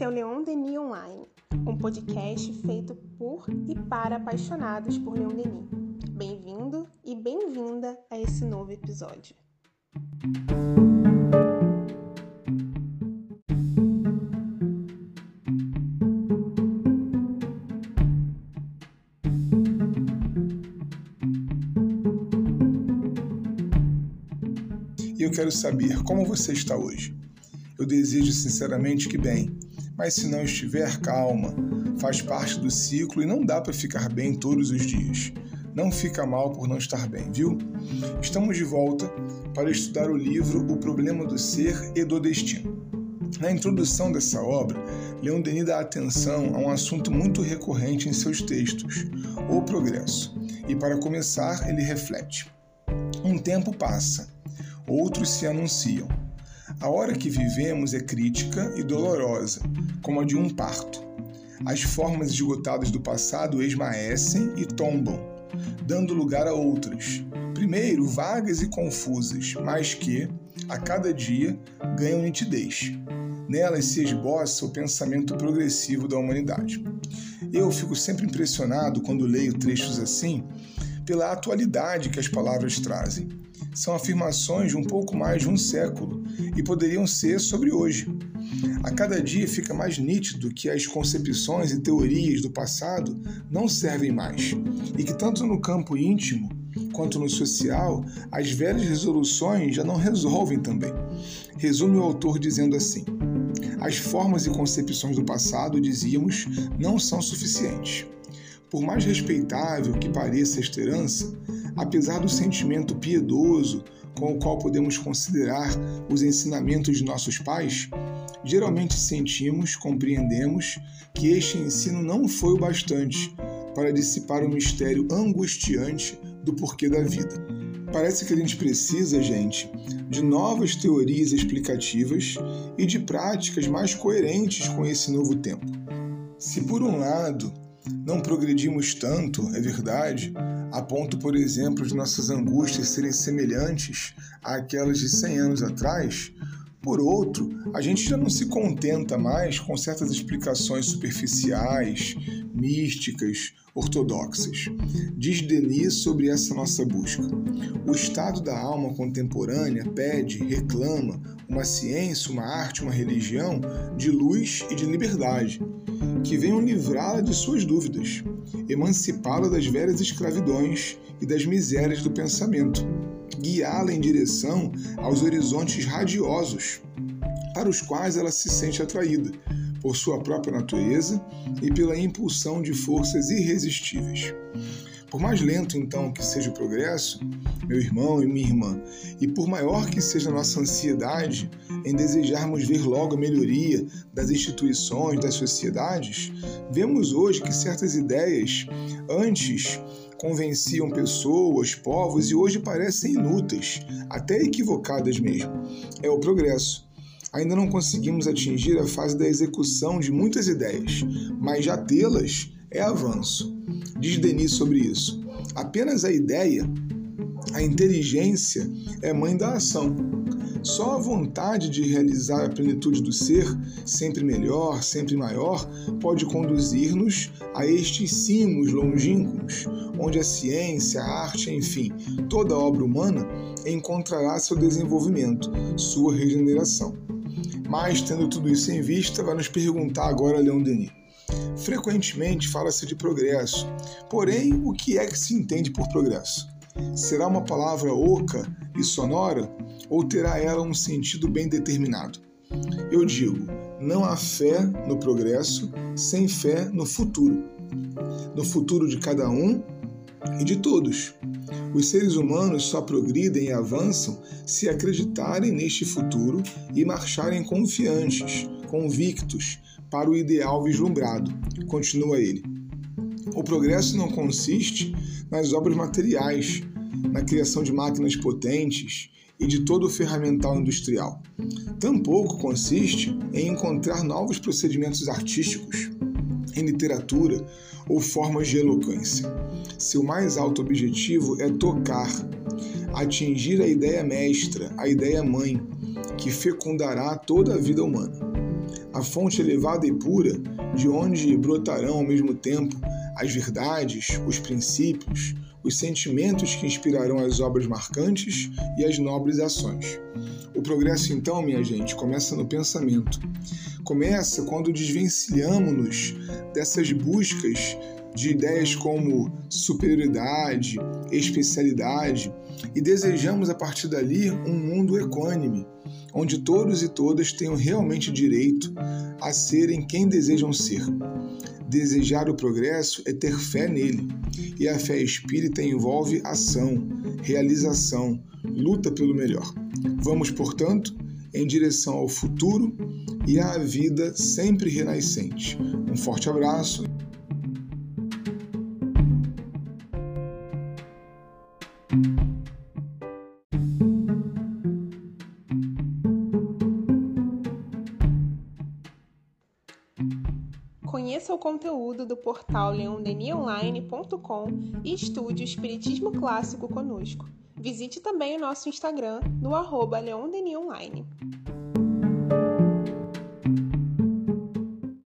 Esse é o Leon Denis Online, um podcast feito por e para apaixonados por Leon Denis. Bem-vindo e bem-vinda a esse novo episódio. E eu quero saber como você está hoje. Eu desejo sinceramente que bem, mas se não estiver, calma. Faz parte do ciclo e não dá para ficar bem todos os dias. Não fica mal por não estar bem, viu? Estamos de volta para estudar o livro O Problema do Ser e do Destino. Na introdução dessa obra, Leon Denis dá atenção a um assunto muito recorrente em seus textos, o progresso. E para começar, ele reflete: Um tempo passa, outros se anunciam. A hora que vivemos é crítica e dolorosa, como a de um parto. As formas esgotadas do passado esmaecem e tombam, dando lugar a outras, primeiro vagas e confusas, mas que, a cada dia, ganham nitidez. Nelas se esboça o pensamento progressivo da humanidade. Eu fico sempre impressionado quando leio trechos assim pela atualidade que as palavras trazem. São afirmações de um pouco mais de um século e poderiam ser sobre hoje. A cada dia fica mais nítido que as concepções e teorias do passado não servem mais e que, tanto no campo íntimo quanto no social, as velhas resoluções já não resolvem também. Resume o autor dizendo assim: As formas e concepções do passado, dizíamos, não são suficientes. Por mais respeitável que pareça esta herança, apesar do sentimento piedoso com o qual podemos considerar os ensinamentos de nossos pais, geralmente sentimos, compreendemos que este ensino não foi o bastante para dissipar o mistério angustiante do porquê da vida. Parece que a gente precisa, gente, de novas teorias explicativas e de práticas mais coerentes com esse novo tempo. Se, por um lado, não progredimos tanto, é verdade, a ponto, por exemplo, de nossas angústias serem semelhantes àquelas de 100 anos atrás, por outro, a gente já não se contenta mais com certas explicações superficiais, místicas, ortodoxas. Diz Denis sobre essa nossa busca. O estado da alma contemporânea pede, reclama uma ciência, uma arte, uma religião de luz e de liberdade, que venham livrá-la de suas dúvidas, emancipá-la das velhas escravidões e das misérias do pensamento, guiá-la em direção aos horizontes radiosos para os quais ela se sente atraída por sua própria natureza e pela impulsão de forças irresistíveis. Por mais lento então que seja o progresso, meu irmão e minha irmã, e por maior que seja a nossa ansiedade em desejarmos ver logo a melhoria das instituições, das sociedades, vemos hoje que certas ideias antes convenciam pessoas, povos e hoje parecem inúteis, até equivocadas mesmo. É o progresso ainda não conseguimos atingir a fase da execução de muitas ideias, mas já tê-las é avanço. Diz Denis sobre isso. Apenas a ideia, a inteligência é mãe da ação. Só a vontade de realizar a plenitude do ser, sempre melhor, sempre maior, pode conduzir-nos a estes cimos longínquos, onde a ciência, a arte, enfim, toda obra humana encontrará seu desenvolvimento, sua regeneração. Mas, tendo tudo isso em vista, vai nos perguntar agora Leon Denis. Frequentemente fala-se de progresso, porém, o que é que se entende por progresso? Será uma palavra oca e sonora ou terá ela um sentido bem determinado? Eu digo, não há fé no progresso sem fé no futuro. No futuro de cada um e de todos. Os seres humanos só progridem e avançam se acreditarem neste futuro e marcharem confiantes, convictos, para o ideal vislumbrado. Continua ele. O progresso não consiste nas obras materiais, na criação de máquinas potentes e de todo o ferramental industrial. Tampouco consiste em encontrar novos procedimentos artísticos, em literatura ou formas de eloquência. Seu mais alto objetivo é tocar, atingir a ideia mestra, a ideia mãe, que fecundará toda a vida humana. A fonte elevada e pura, de onde brotarão ao mesmo tempo as verdades, os princípios, os sentimentos que inspirarão as obras marcantes e as nobres ações. O progresso, então, minha gente, começa no pensamento. Começa quando desvencilhamos-nos dessas buscas de ideias como superioridade, especialidade e desejamos a partir dali um mundo equânime, onde todos e todas tenham realmente direito a serem quem desejam ser. Desejar o progresso é ter fé nele, e a fé espírita envolve ação, realização, luta pelo melhor. Vamos, portanto, em direção ao futuro e à vida sempre renascente. Um forte abraço. Conheça o conteúdo do portal leondenionline.com e estude o Espiritismo Clássico conosco. Visite também o nosso Instagram no arroba leondenionline.